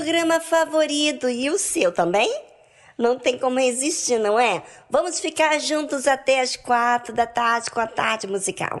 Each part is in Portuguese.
programa favorito e o seu também? Não tem como resistir, não é? Vamos ficar juntos até as quatro da tarde com a tarde musical.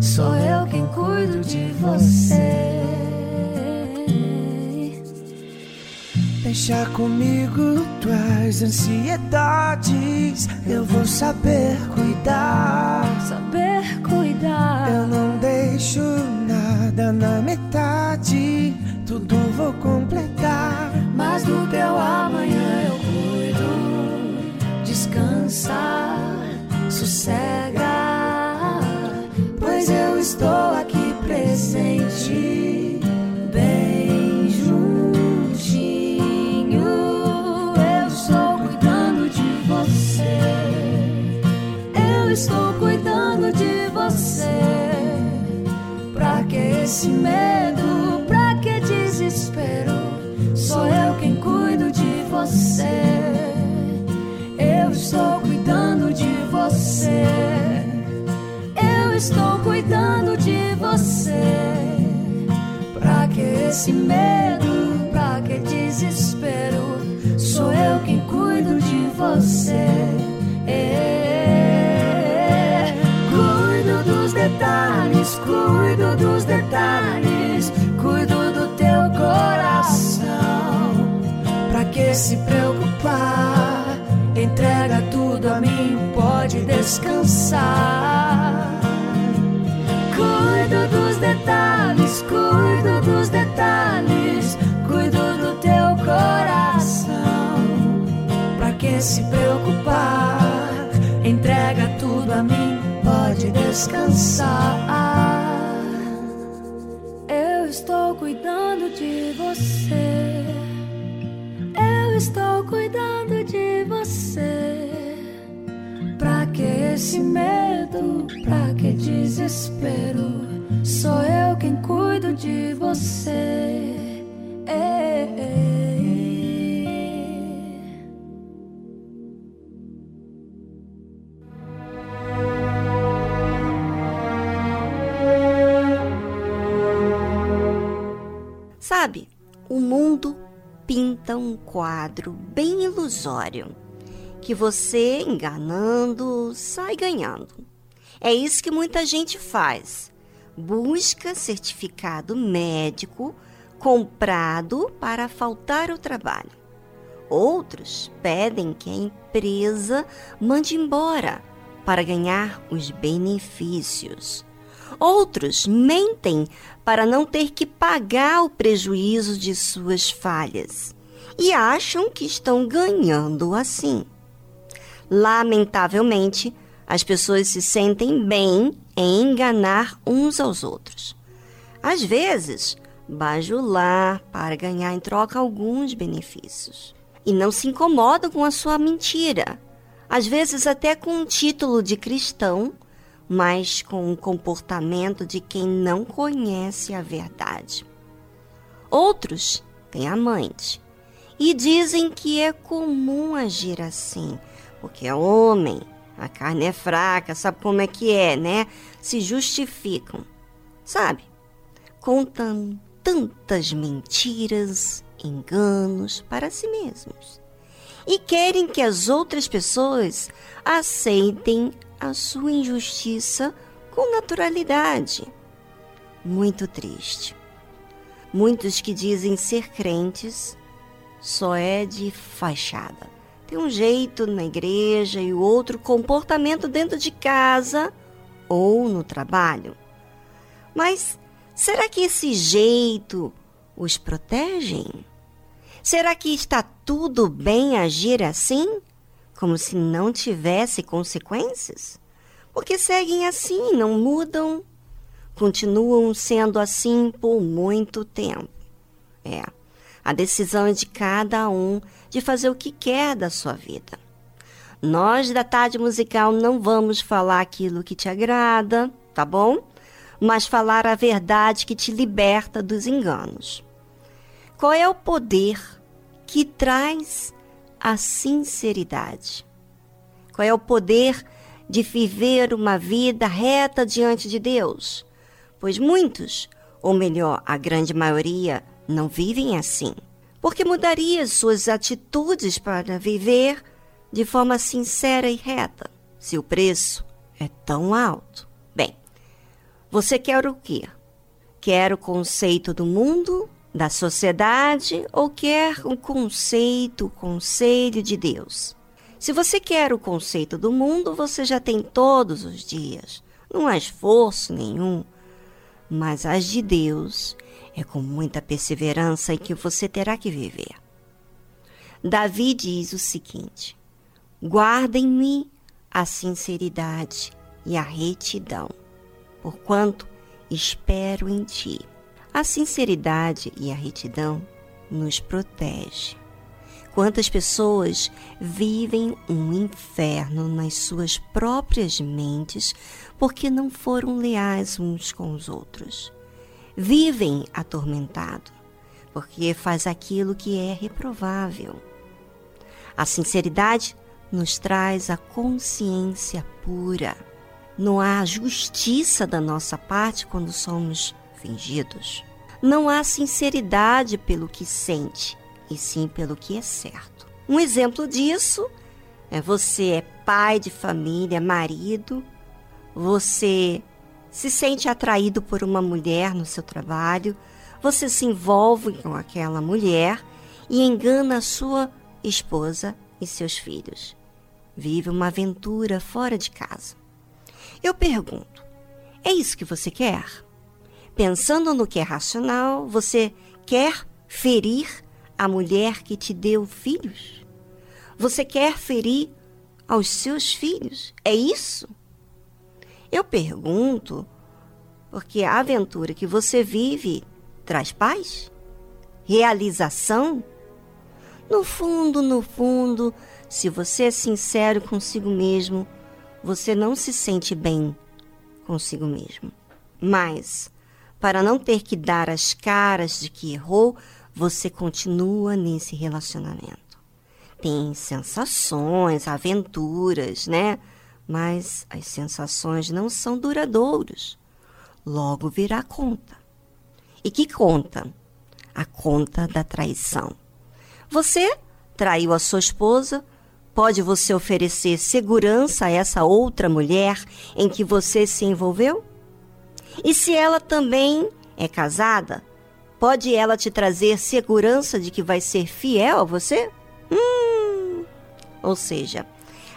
Sou eu quem cuido de você. Deixa comigo tuas ansiedades. Eu vou saber cuidar. Saber cuidar. Eu não deixo nada na metade. Tudo vou completar. Mas do teu amanhã eu cuido. Descansa, sossega. Pois eu estou aqui presente. Bem juntinho. Eu estou cuidando de você. Eu estou cuidando de você. Pra que esse medo? Estou cuidando de você. Pra que esse medo? Pra que desespero? Sou eu quem cuido de você. É. Cuido dos detalhes, cuido dos detalhes, cuido do teu coração. Pra que se preocupar? Entrega tudo a mim, pode descansar. Cuido dos detalhes, cuido dos detalhes, cuido do teu coração. Pra que se preocupar? Entrega tudo a mim, pode descansar. Eu estou cuidando de você. Eu estou cuidando de você. Pra que esse medo? Pra que desespero? Pinta um quadro bem ilusório que você, enganando, sai ganhando. É isso que muita gente faz. Busca certificado médico comprado para faltar ao trabalho. Outros pedem que a empresa mande embora para ganhar os benefícios. Outros mentem para não ter que pagar o prejuízo de suas falhas e acham que estão ganhando assim. Lamentavelmente, as pessoas se sentem bem em enganar uns aos outros. Às vezes, bajular para ganhar em troca alguns benefícios. E não se incomodam com a sua mentira. Às vezes, até com um título de cristão, mas com o comportamento de quem não conhece a verdade. Outros têm amante e dizem que é comum agir assim, porque é homem, a carne é fraca, sabe como é que é, né? Se justificam, sabe? Contam tantas mentiras, enganos para si mesmos e querem que as outras pessoas aceitem a sua injustiça com naturalidade. Muito triste. Muitos que dizem ser crentes só é de fachada. Tem um jeito na igreja e outro comportamento dentro de casa ou no trabalho. Mas será que esse jeito os protegem? Será que está tudo bem agir assim? Como se não tivesse consequências? Porque seguem assim, não mudam, continuam sendo assim por muito tempo. É, a decisão é de cada um de fazer o que quer da sua vida. Nós da Tarde Musical não vamos falar aquilo que te agrada, tá bom? Mas falar a verdade que te liberta dos enganos. Qual é o poder que traz a sinceridade? Qual é o poder de viver uma vida reta diante de Deus? Pois muitos Ou melhor, a grande maioria não vivem assim. Porque mudaria suas atitudes para viver de forma sincera e reta, se o preço é tão alto. Bem, você quer o quê? Quer o conceito do mundo, da sociedade ou quer o conceito, o conselho de Deus? Se você quer o conceito do mundo, você já tem todos os dias. Não há esforço nenhum. Mas as de Deus é com muita perseverança que você terá que viver. Davi diz o seguinte: Guardem-me a sinceridade e a retidão, porquanto espero em ti. A sinceridade e a retidão nos protege. Quantas pessoas vivem um inferno nas suas próprias mentes porque não foram leais uns com os outros? Vivem atormentado porque faz aquilo que é reprovável. A sinceridade nos traz a consciência pura. Não há justiça da nossa parte quando somos fingidos. Não há sinceridade pelo que sente e sim pelo que é certo. Um exemplo disso é você é pai de família, marido, você se sente atraído por uma mulher no seu trabalho, você se envolve com aquela mulher e engana sua esposa e seus filhos. Vive uma aventura fora de casa. Eu pergunto: é isso que você quer? Pensando no que é racional, você quer ferir a mulher que te deu filhos? Você quer ferir aos seus filhos? É isso? Eu pergunto porque a aventura que você vive traz paz? Realização? No fundo, no fundo, se você é sincero consigo mesmo, você não se sente bem consigo mesmo. Mas, para não ter que dar as caras de que errou, você continua nesse relacionamento. Tem sensações, aventuras, né? Mas as sensações não são duradouras. Logo virá conta. E que conta? A conta da traição. Você traiu a sua esposa, pode você oferecer segurança a essa outra mulher em que você se envolveu? E se ela também é casada, Pode ela te trazer segurança de que vai ser fiel a você? Hum. Ou seja,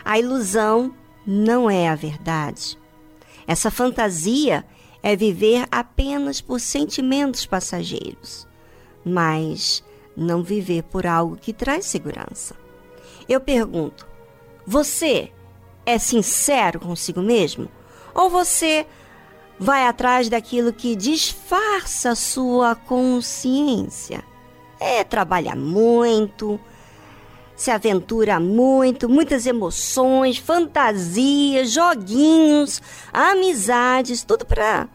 a ilusão não é a verdade. Essa fantasia é viver apenas por sentimentos passageiros, mas não viver por algo que traz segurança. Eu pergunto: você é sincero consigo mesmo? Ou você vai atrás daquilo que disfarça sua consciência. É trabalha muito, se aventura muito, muitas emoções, fantasias, joguinhos, amizades, tudo para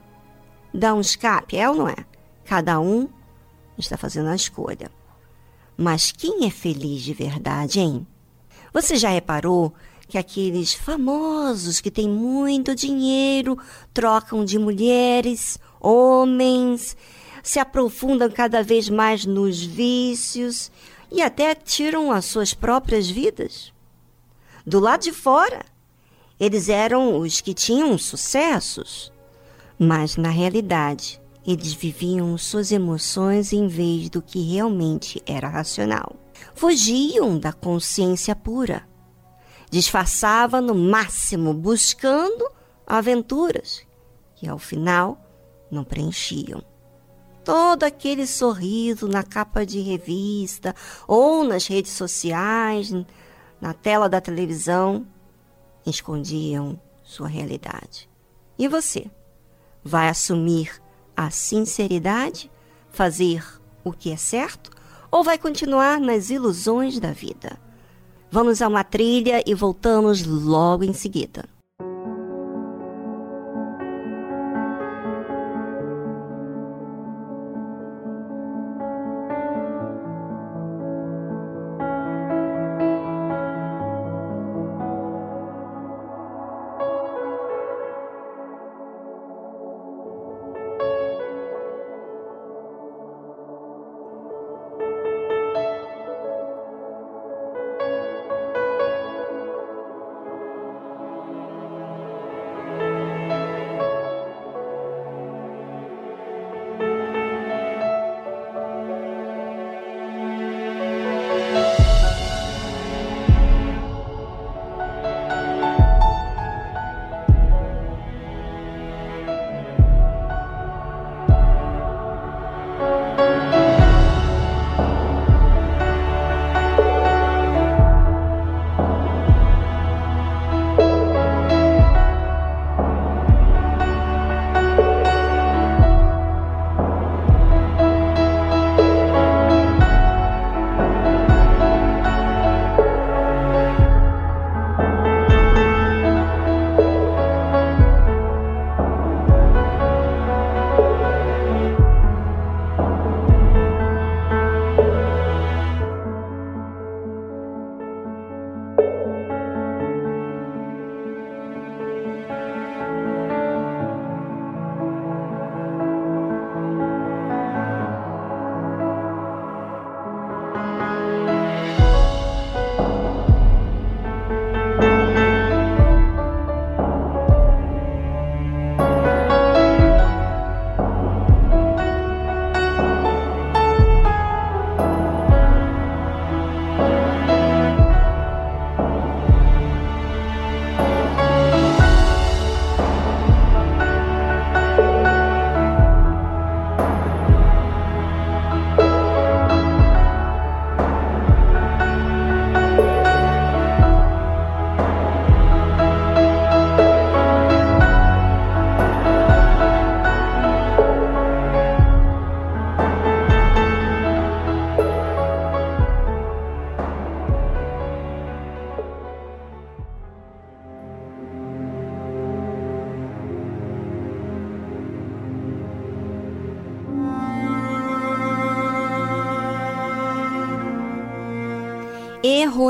dar um escape, é ou não é? Cada um está fazendo a escolha. Mas quem é feliz de verdade, hein? Você já reparou que aqueles famosos que têm muito dinheiro trocam de mulheres, homens, se aprofundam cada vez mais nos vícios e até tiram as suas próprias vidas. Do lado de fora, eles eram os que tinham sucessos, mas na realidade, eles viviam suas emoções em vez do que realmente era racional. Fugiam da consciência pura disfarçava no máximo, buscando aventuras que ao final não preenchiam. Todo aquele sorriso na capa de revista ou nas redes sociais, na tela da televisão, escondiam sua realidade. E você? Vai assumir a sinceridade, fazer o que é certo, ou vai continuar nas ilusões da vida? Vamos a uma trilha e voltamos logo em seguida.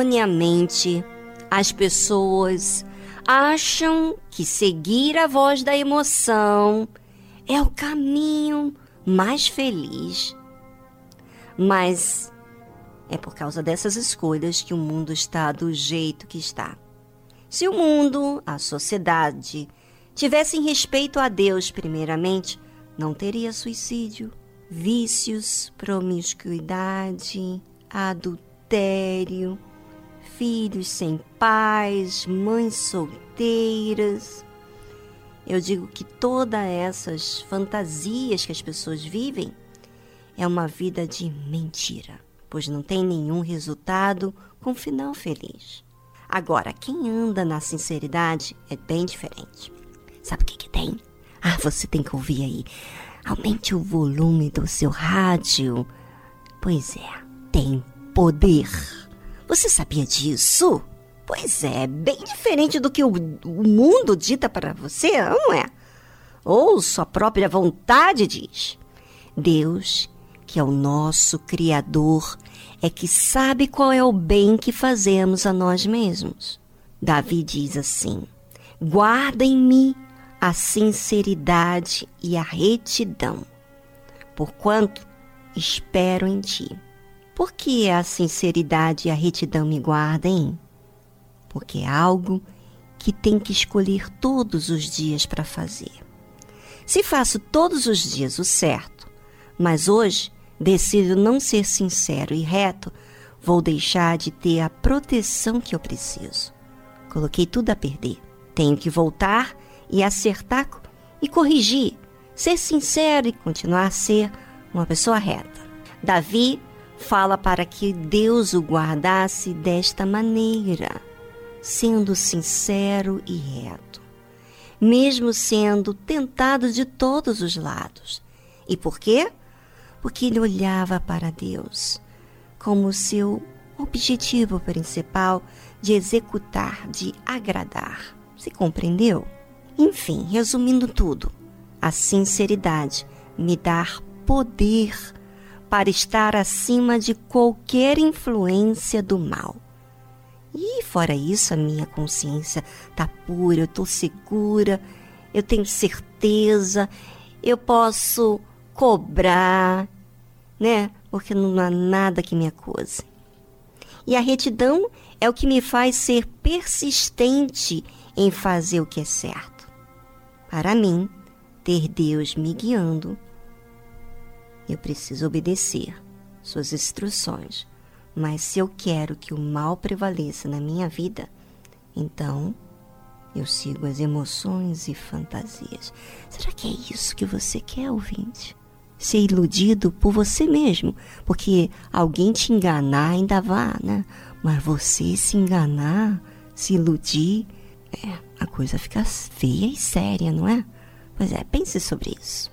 Erroneamente, as pessoas acham que seguir a voz da emoção é o caminho mais feliz. Mas é por causa dessas escolhas que o mundo está do jeito que está. Se o mundo, a sociedade, tivessem respeito a Deus primeiramente, não teria suicídio, vícios, promiscuidade, adultério, filhos sem pais, mães solteiras. Eu digo que todas essas fantasias que as pessoas vivem é uma vida de mentira, pois não tem nenhum resultado com final feliz. Agora, quem anda na sinceridade é bem diferente. Sabe o que, que tem? Ah, você tem que ouvir aí. Aumente o volume do seu rádio. Pois é, tem poder. Você sabia disso? Pois é, bem diferente do que o, o mundo dita para você, não é? Ou sua própria vontade diz. Deus, que é o nosso Criador, é que sabe qual é o bem que fazemos a nós mesmos. Davi diz assim: Guarda em mim a sinceridade e a retidão, porquanto espero em ti. Por que a sinceridade e a retidão me guardem? Porque é algo que tem que escolher todos os dias para fazer. Se faço todos os dias o certo, mas hoje decido não ser sincero e reto, vou deixar de ter a proteção que eu preciso. Coloquei tudo a perder. Tenho que voltar e acertar e corrigir, ser sincero e continuar a ser uma pessoa reta. Davi fala para que Deus o guardasse desta maneira, sendo sincero e reto, mesmo sendo tentado de todos os lados. E por quê? Porque ele olhava para Deus como seu objetivo principal de executar, de agradar. Se compreendeu? Enfim, resumindo tudo, a sinceridade me dá poder para estar acima de qualquer influência do mal. E fora isso, a minha consciência está pura, eu estou segura, eu tenho certeza, eu posso cobrar, né? Porque não há nada que me acuse. E a retidão é o que me faz ser persistente em fazer o que é certo. Para mim, ter Deus me guiando, eu preciso obedecer suas instruções. Mas se eu quero que o mal prevaleça na minha vida, então eu sigo as emoções e fantasias. Será que é isso que você quer, ouvinte? Ser iludido por você mesmo, porque alguém te enganar ainda vá, né? Mas você se enganar, se iludir, é, a coisa fica feia e séria, não é? Pois é, pense sobre isso.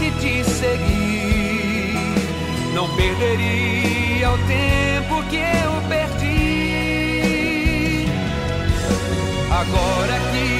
doce te seguir. Não perderia o tempo que eu perdi. Agora que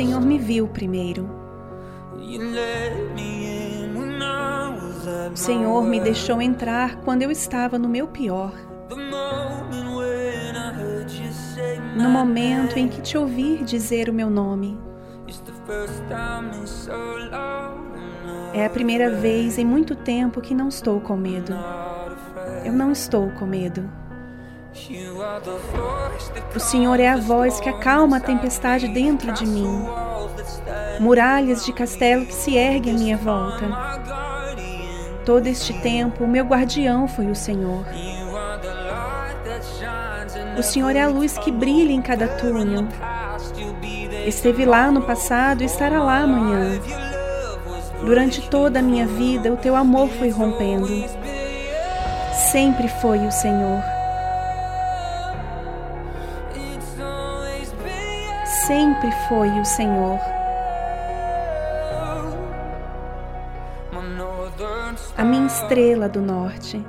Senhor me viu primeiro. O Senhor me deixou entrar quando eu estava no meu pior. No momento em que te ouvi dizer o meu nome. É a primeira vez em muito tempo que não estou com medo. Eu não estou com medo. O Senhor é a voz que acalma a tempestade dentro de mim. Muralhas de castelo que se erguem à minha volta. Todo este tempo, o meu guardião foi o Senhor. O Senhor é a luz que brilha em cada túnel. Esteve lá no passado e estará lá amanhã. Durante toda a minha vida, o teu amor foi rompendo. Sempre foi o Senhor. Sempre foi o Senhor. A minha estrela do norte.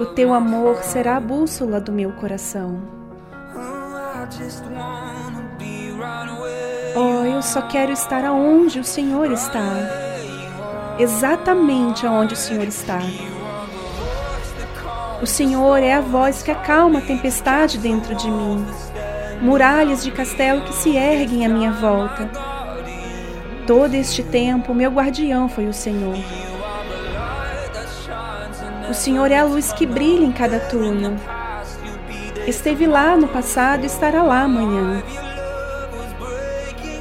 O teu amor será a bússola do meu coração. Oh, eu só quero estar aonde o Senhor está. Exatamente aonde o Senhor está. O Senhor é a voz que acalma a tempestade dentro de mim. Muralhas de castelo que se erguem à minha volta. Todo este tempo, meu guardião foi o Senhor. O Senhor é a luz que brilha em cada túnel. Esteve lá no passado e estará lá amanhã.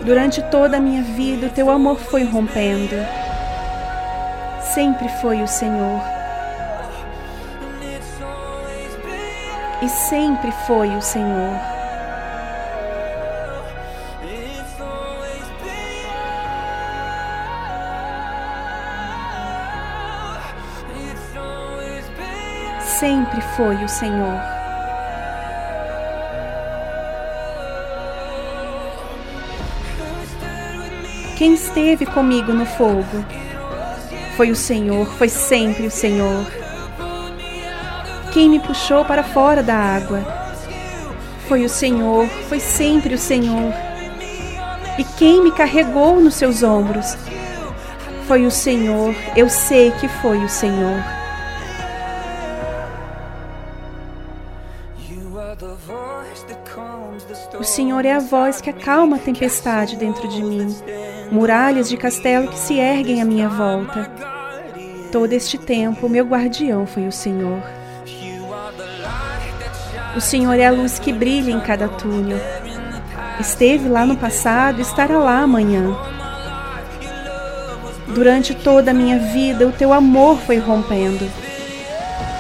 Durante toda a minha vida, o teu amor foi rompendo. Sempre foi o Senhor. E sempre foi o Senhor. Sempre foi o Senhor. Quem esteve comigo no fogo? Foi o Senhor, foi sempre o Senhor. Quem me puxou para fora da água? Foi o Senhor, foi sempre o Senhor. E quem me carregou nos seus ombros? Foi o Senhor, eu sei que foi o Senhor. O Senhor é a voz que acalma a tempestade dentro de mim. Muralhas de castelo que se erguem à minha volta. Todo este tempo, meu guardião foi o Senhor. O Senhor é a luz que brilha em cada túnel. Esteve lá no passado estará lá amanhã. Durante toda a minha vida, o teu amor foi rompendo.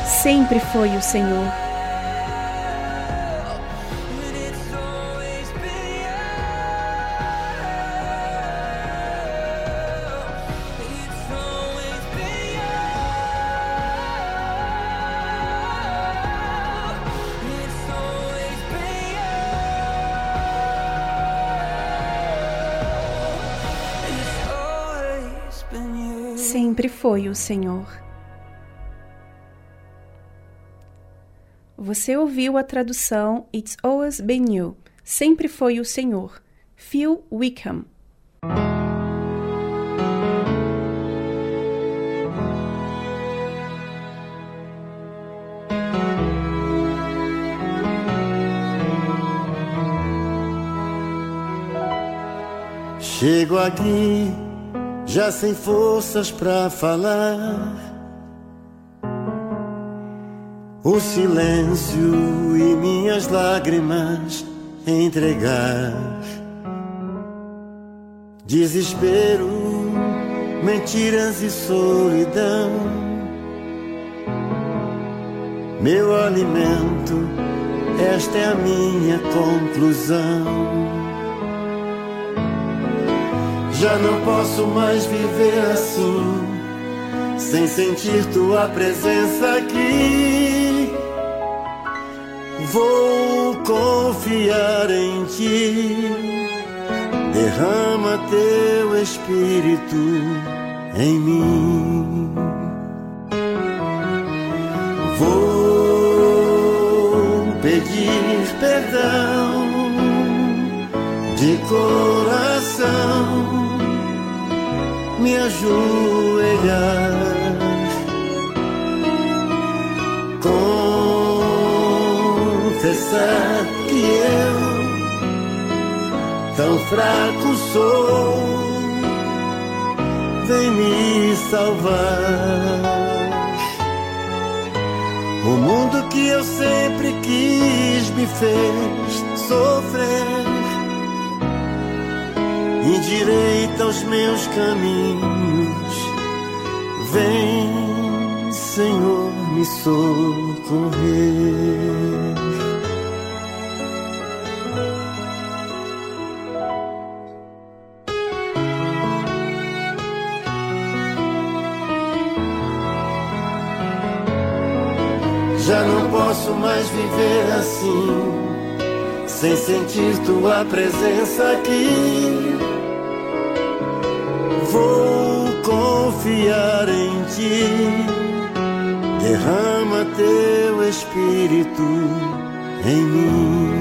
Sempre foi o Senhor. Foi o Senhor. Você ouviu a tradução It's Always Been You. Sempre foi o Senhor. Phil Wickham. Chego aqui já sem forças pra falar. O silêncio e minhas lágrimas entregar. Desespero, mentiras e solidão. Meu alimento, esta é a minha conclusão. Já não posso mais viver assim, sem sentir tua presença aqui. Vou confiar em ti, derrama teu espírito em mim. Vou pedir perdão de coração, me ajoelhar. Confessar que eu tão fraco sou, vem me salvar. O mundo que eu sempre quis me fez sofrer. Endireita os meus caminhos. Vem, Senhor, me socorrer. Já não posso mais viver assim, sem sentir tua presença aqui. Vou confiar em ti, derrama teu espírito em mim.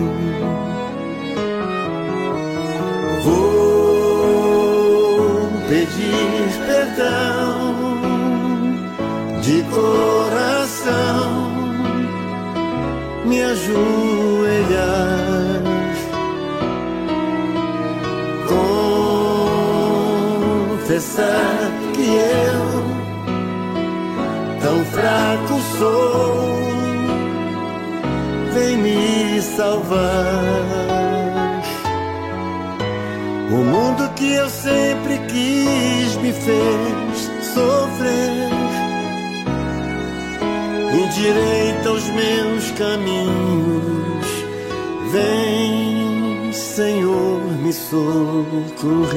Vou pedir perdão de coração me ajoelhar, que eu tão fraco sou, vem me salvar. O mundo que eu sempre quis me fez sofrer endireita os meus caminhos. Vem, Senhor, me socorrer.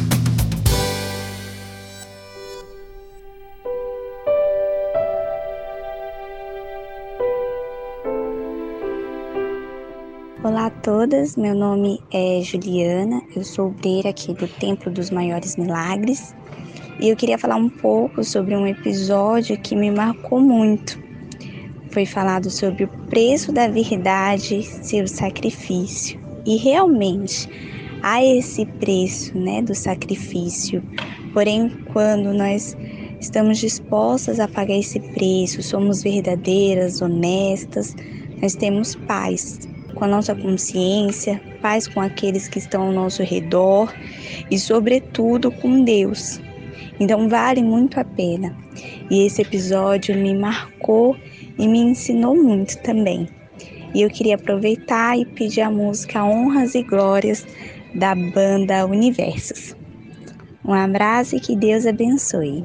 Todas, meu nome é Juliana, eu sou obreira aqui do Templo dos Maiores Milagres. E eu queria falar um pouco sobre um episódio que me marcou muito. Foi falado sobre o preço da verdade ser o sacrifício. E realmente há esse preço né, do sacrifício, porém, quando nós estamos dispostas a pagar esse preço, somos verdadeiras, honestas, nós temos paz com a nossa consciência, paz com aqueles que estão ao nosso redor e, sobretudo, com Deus. Então, vale muito a pena. E esse episódio me marcou e me ensinou muito também. E eu queria aproveitar e pedir a música Honras e Glórias da banda Universos. Um abraço e que Deus abençoe.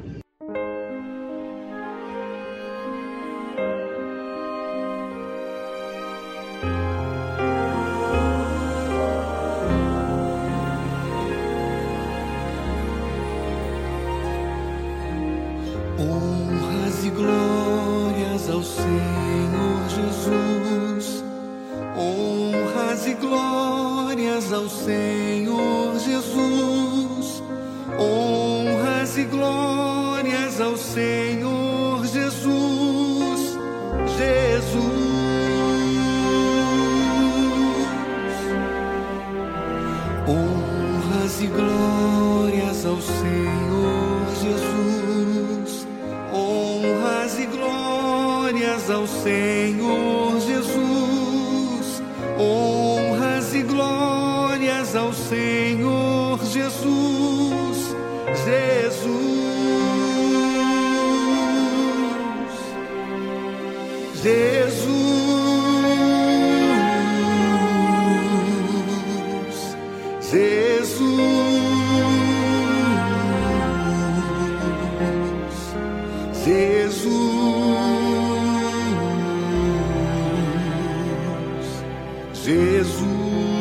Jesus.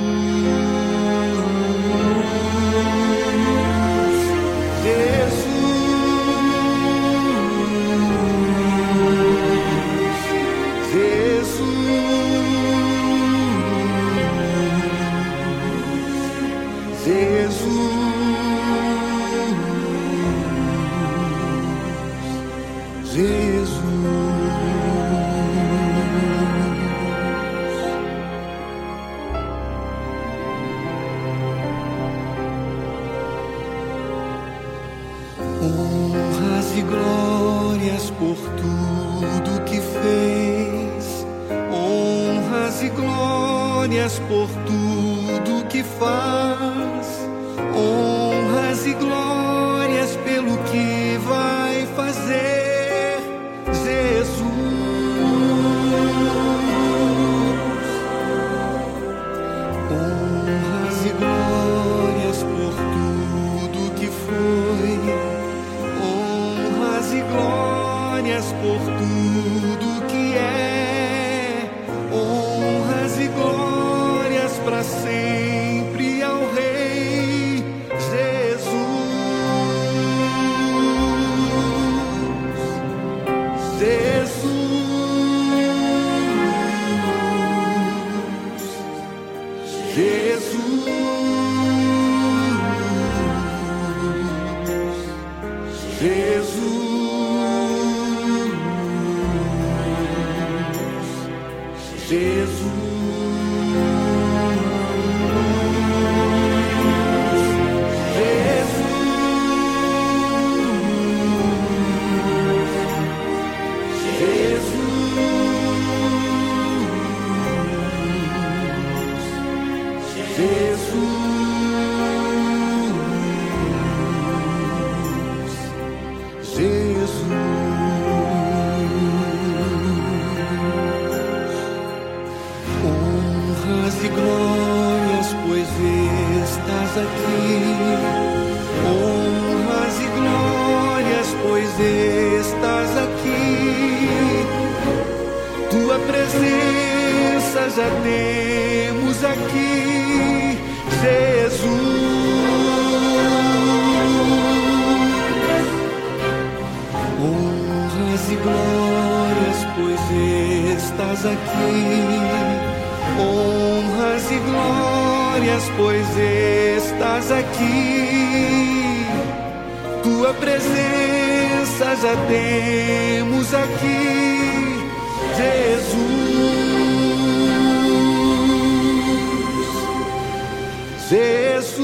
Jesus.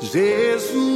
Jesus.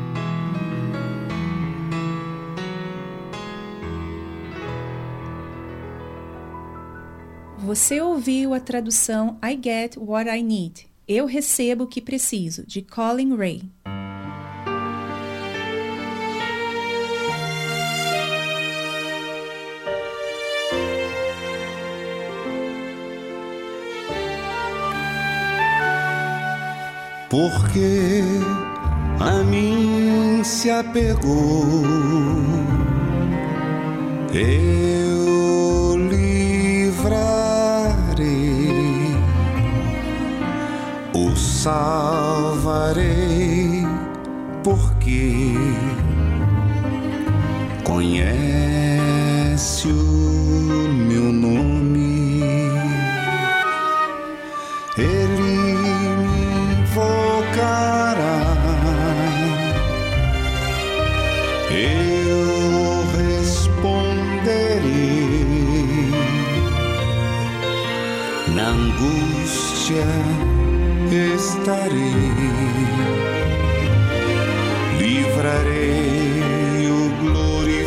Você ouviu a tradução I Get What I Need. Eu recebo o que preciso, de Colin Ray. Porque a mim se apegou. Eu salvarei, porque conhece o meu nome. Ele me invocará. Eu responderei na angústia estarei, livrarei, o glorificarei,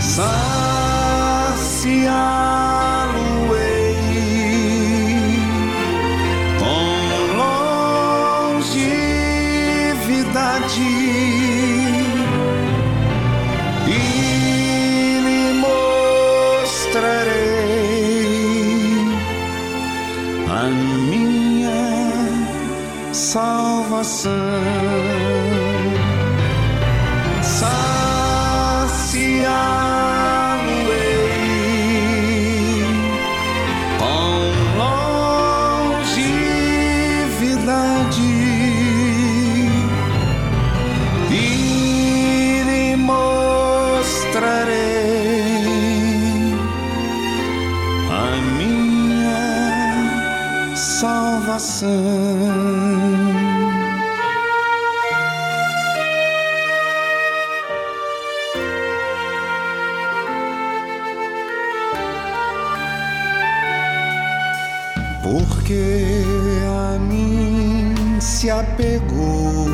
saciá-lo-ei coração. Saciar-me-ei com longevidade e lhe mostrarei a minha salvação. Porque a mim se apegou.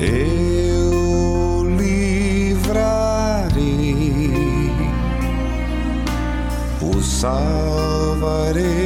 Eu livrarei, o salvarei,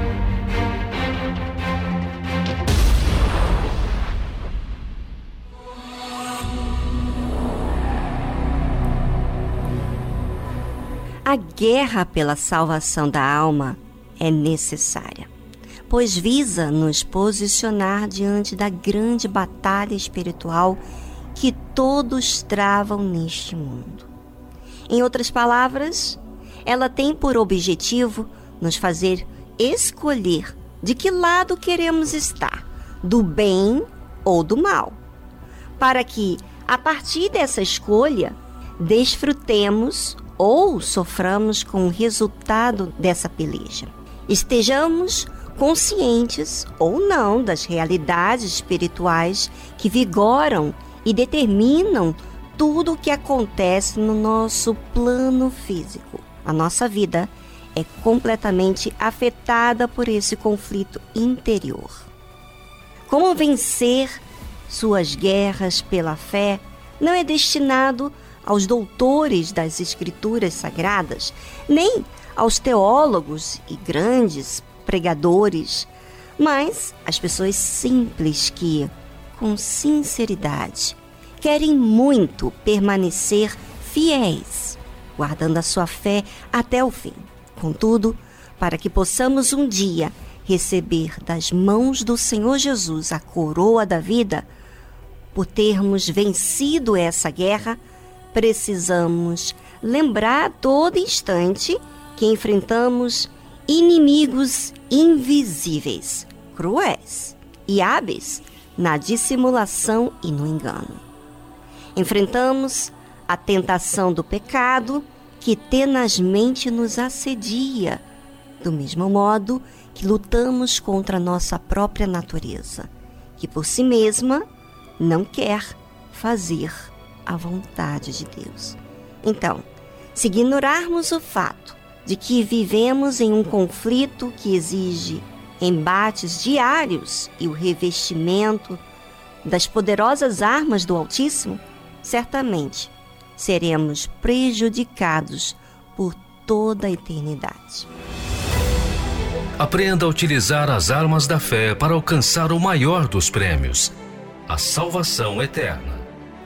A guerra pela salvação da alma é necessária, pois visa nos posicionar diante da grande batalha espiritual que todos travam neste mundo. Em outras palavras, ela tem por objetivo nos fazer escolher de que lado queremos estar, do bem ou do mal, para que, a partir dessa escolha, desfrutemos ou soframos com o resultado dessa peleja. Estejamos conscientes ou não das realidades espirituais que vigoram e determinam tudo o que acontece no nosso plano físico. A nossa vida é completamente afetada por esse conflito interior. Como vencer suas guerras pela fé não é destinado aos doutores das Escrituras Sagradas, nem aos teólogos e grandes pregadores, mas às pessoas simples que, com sinceridade, querem muito permanecer fiéis, guardando a sua fé até o fim. Contudo, para que possamos um dia receber das mãos do Senhor Jesus a coroa da vida, por termos vencido essa guerra, precisamos lembrar a todo instante que enfrentamos inimigos invisíveis, cruéis e hábeis na dissimulação e no engano. Enfrentamos a tentação do pecado que tenazmente nos assedia, do mesmo modo que lutamos contra nossa própria natureza, que por si mesma não quer fazer a vontade de Deus. Então, se ignorarmos o fato de que vivemos em um conflito que exige embates diários e o revestimento das poderosas armas do Altíssimo, certamente seremos prejudicados por toda a eternidade. Aprenda a utilizar as armas da fé para alcançar o maior dos prêmios, a salvação eterna.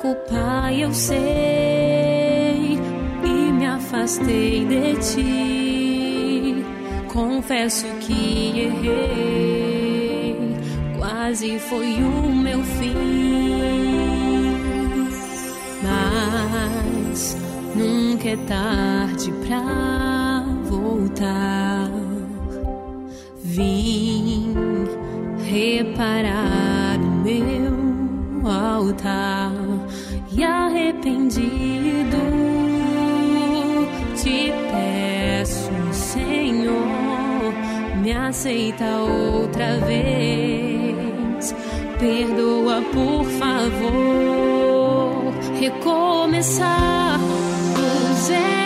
fraco, pai, eu sei, e me afastei de ti. Confesso que errei, quase foi o meu fim. Mas nunca é tarde pra voltar. Vim reparar o meu altar arrependido te peço, Senhor, me aceita outra vez. Perdoa, por favor, recomeçar zero,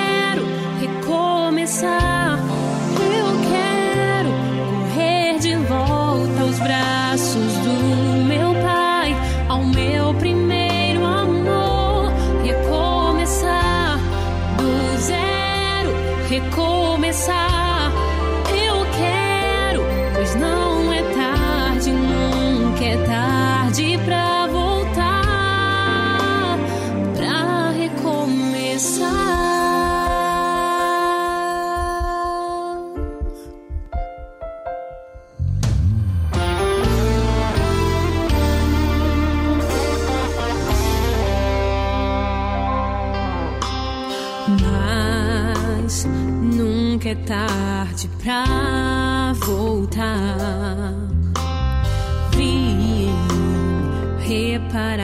tarde pra voltar. Vim reparar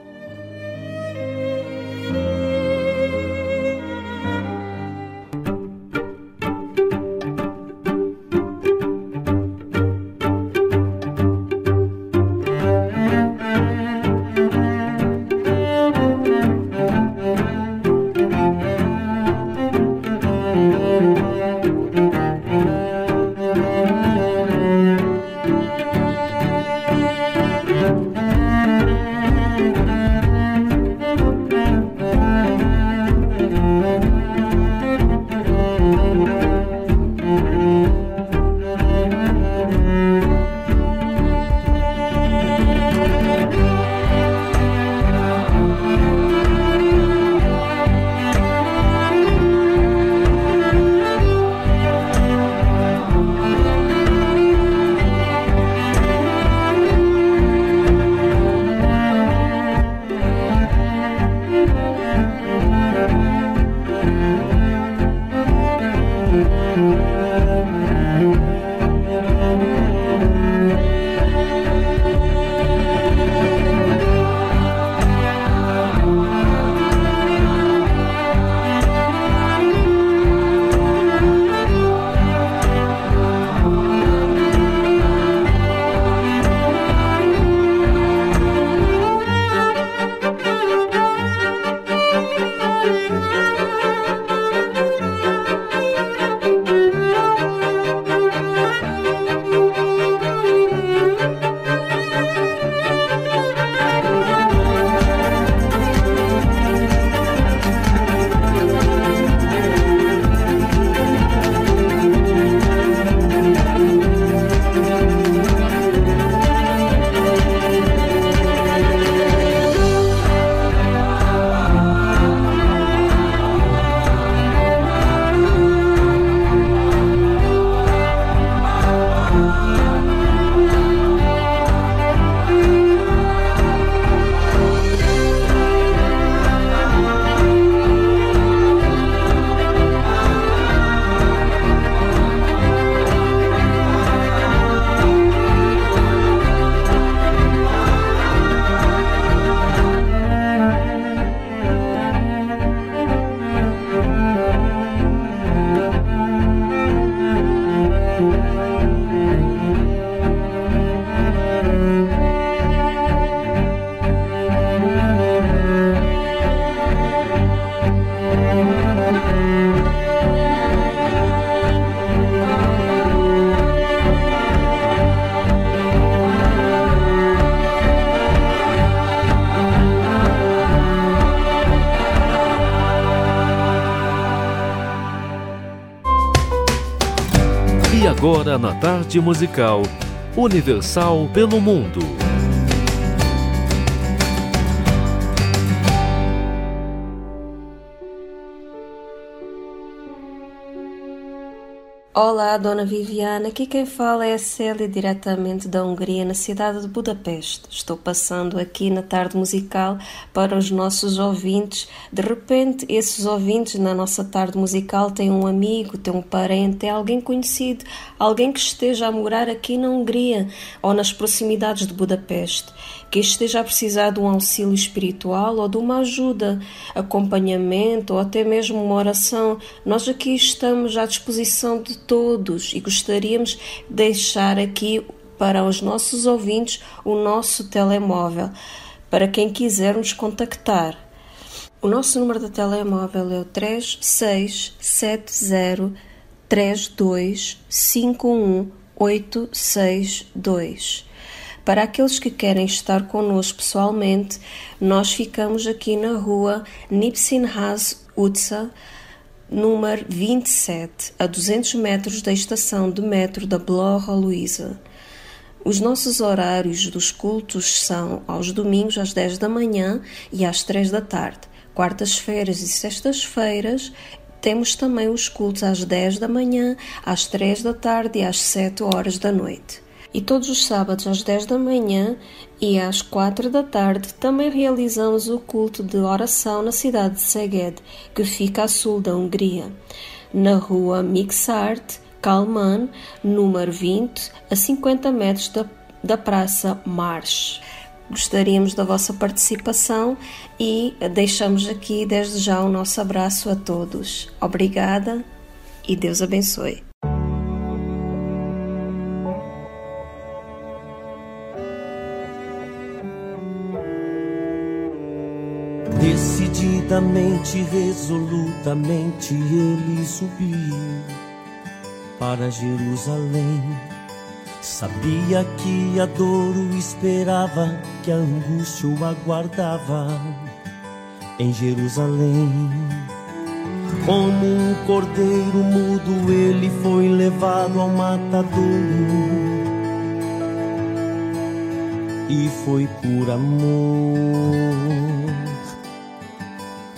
Tarde musical Universal pelo Mundo. Olá, Dona Viviana. Aqui quem fala é a Célia, diretamente da Hungria, na cidade de Budapeste. Estou passando aqui na tarde musical para os nossos ouvintes. De repente, esses ouvintes na nossa tarde musical têm um amigo, têm um parente, é alguém conhecido, alguém que esteja a morar aqui na Hungria ou nas proximidades de Budapeste que esteja a precisar de um auxílio espiritual ou de uma ajuda, acompanhamento ou até mesmo uma oração, nós aqui estamos à disposição de todos e gostaríamos de deixar aqui para os nossos ouvintes o nosso telemóvel, para quem quiser nos contactar. O nosso número de telemóvel é o 3670 32 51862. Para aqueles que querem estar connosco pessoalmente, nós ficamos aqui na rua Nipsinhas Utsa, número 27, a 200 metros da estação de metro da Blora Luísa. Os nossos horários dos cultos são aos domingos às 10 da manhã e às 3 da tarde. Quartas-feiras e sextas-feiras temos também os cultos às 10 da manhã, às 3 da tarde e às 7 horas da noite e todos os sábados às 10 da manhã e às 4 da tarde também realizamos o culto de oração na cidade de Szeged, que fica a sul da Hungria, na rua Mixart, Kalman, número 20, a 50 metros da, da Praça March. Gostaríamos da vossa participação e deixamos aqui desde já o nosso abraço a todos. Obrigada e Deus abençoe. Decididamente, resolutamente ele subiu para Jerusalém. Sabia que a dor o esperava, que a angústia o aguardava em Jerusalém. Como um cordeiro mudo, ele foi levado ao matadouro. E foi por amor,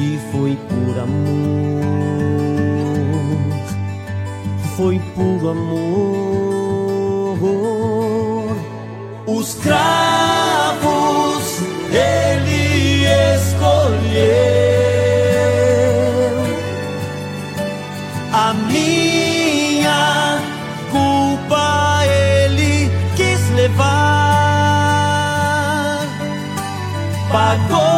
E foi por amor, foi por amor. Os cravos ele escolheu. A minha culpa ele quis levar. Pagou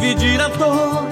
dividir a dor.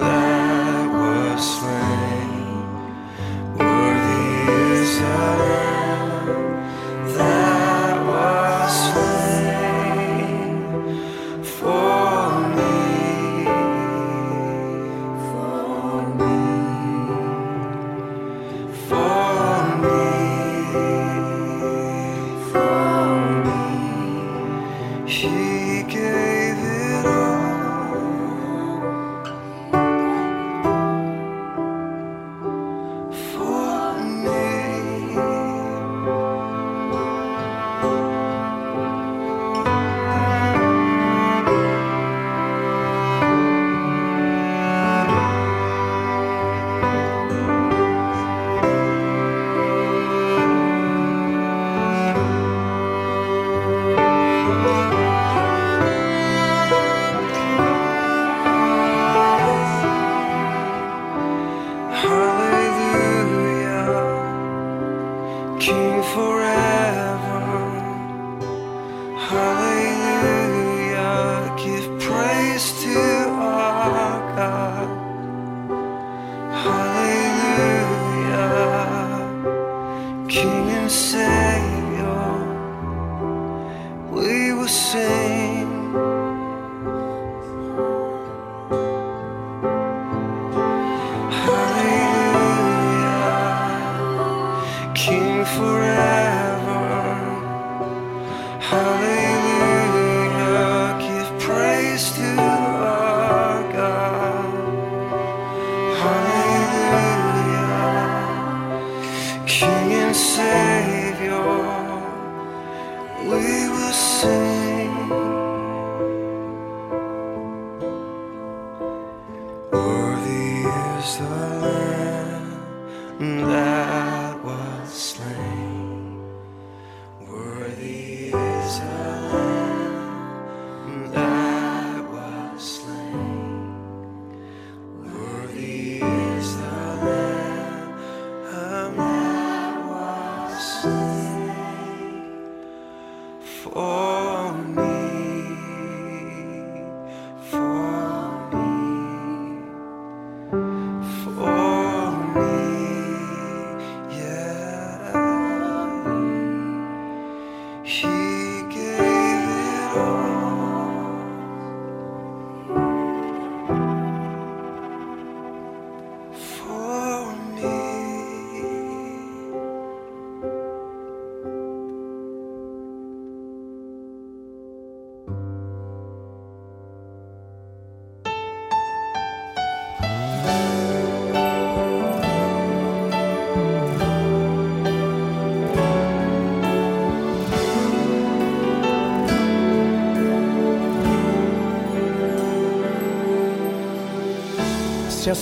that was slain. Worthy is the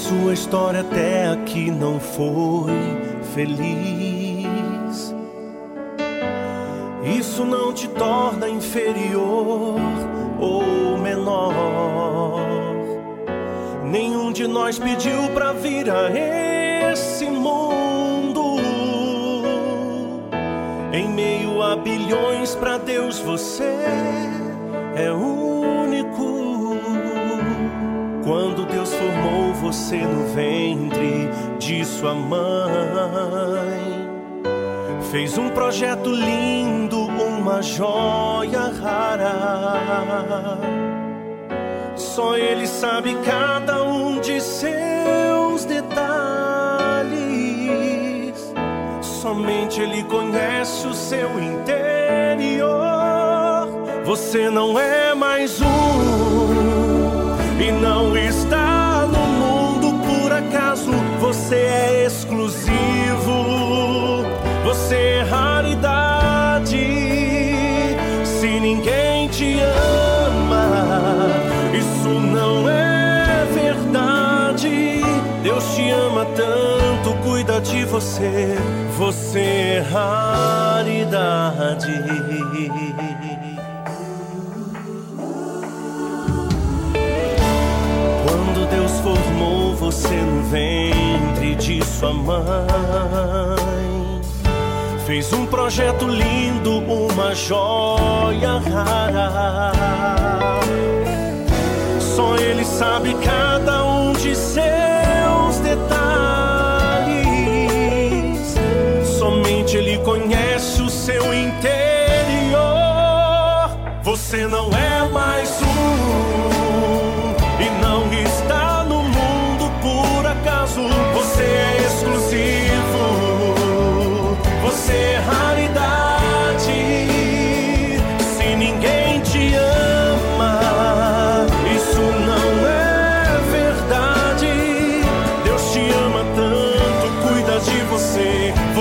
sua história até aqui não foi feliz, isso não te torna inferior ou menor. Nenhum de nós pediu pra vir a esse mundo. Em meio a bilhões, pra Deus você é único. Você no ventre de sua mãe, fez um projeto lindo, uma joia rara. Só Ele sabe cada um de seus detalhes. Somente Ele conhece o seu interior. Você não é mais um e não está acaso. Você é exclusivo, você é raridade. Se ninguém te ama, isso não é verdade. Deus te ama tanto, cuida de você. Você é raridade. Você no ventre de sua mãe, fez um projeto lindo, uma joia rara. Só Ele sabe cada um de seus detalhes. Somente Ele conhece o seu interior. Você não é mais um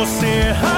você.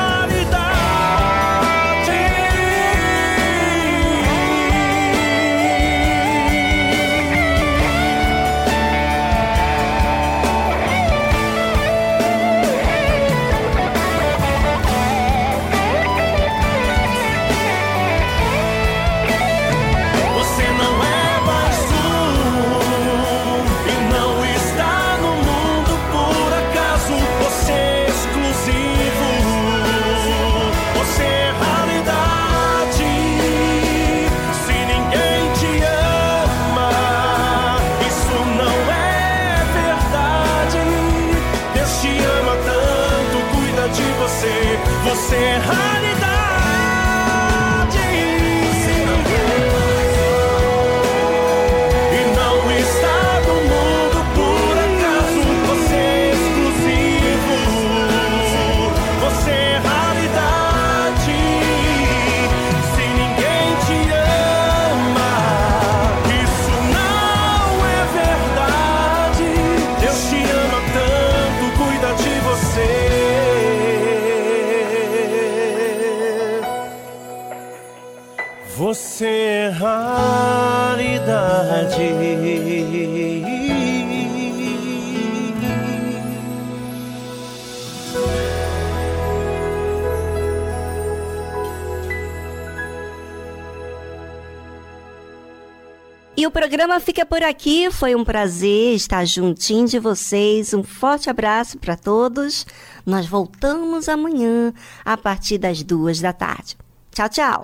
Programa fica por aqui. Foi um prazer estar juntinho de vocês. Um forte abraço para todos. Nós voltamos amanhã a partir das duas da tarde. Tchau, tchau.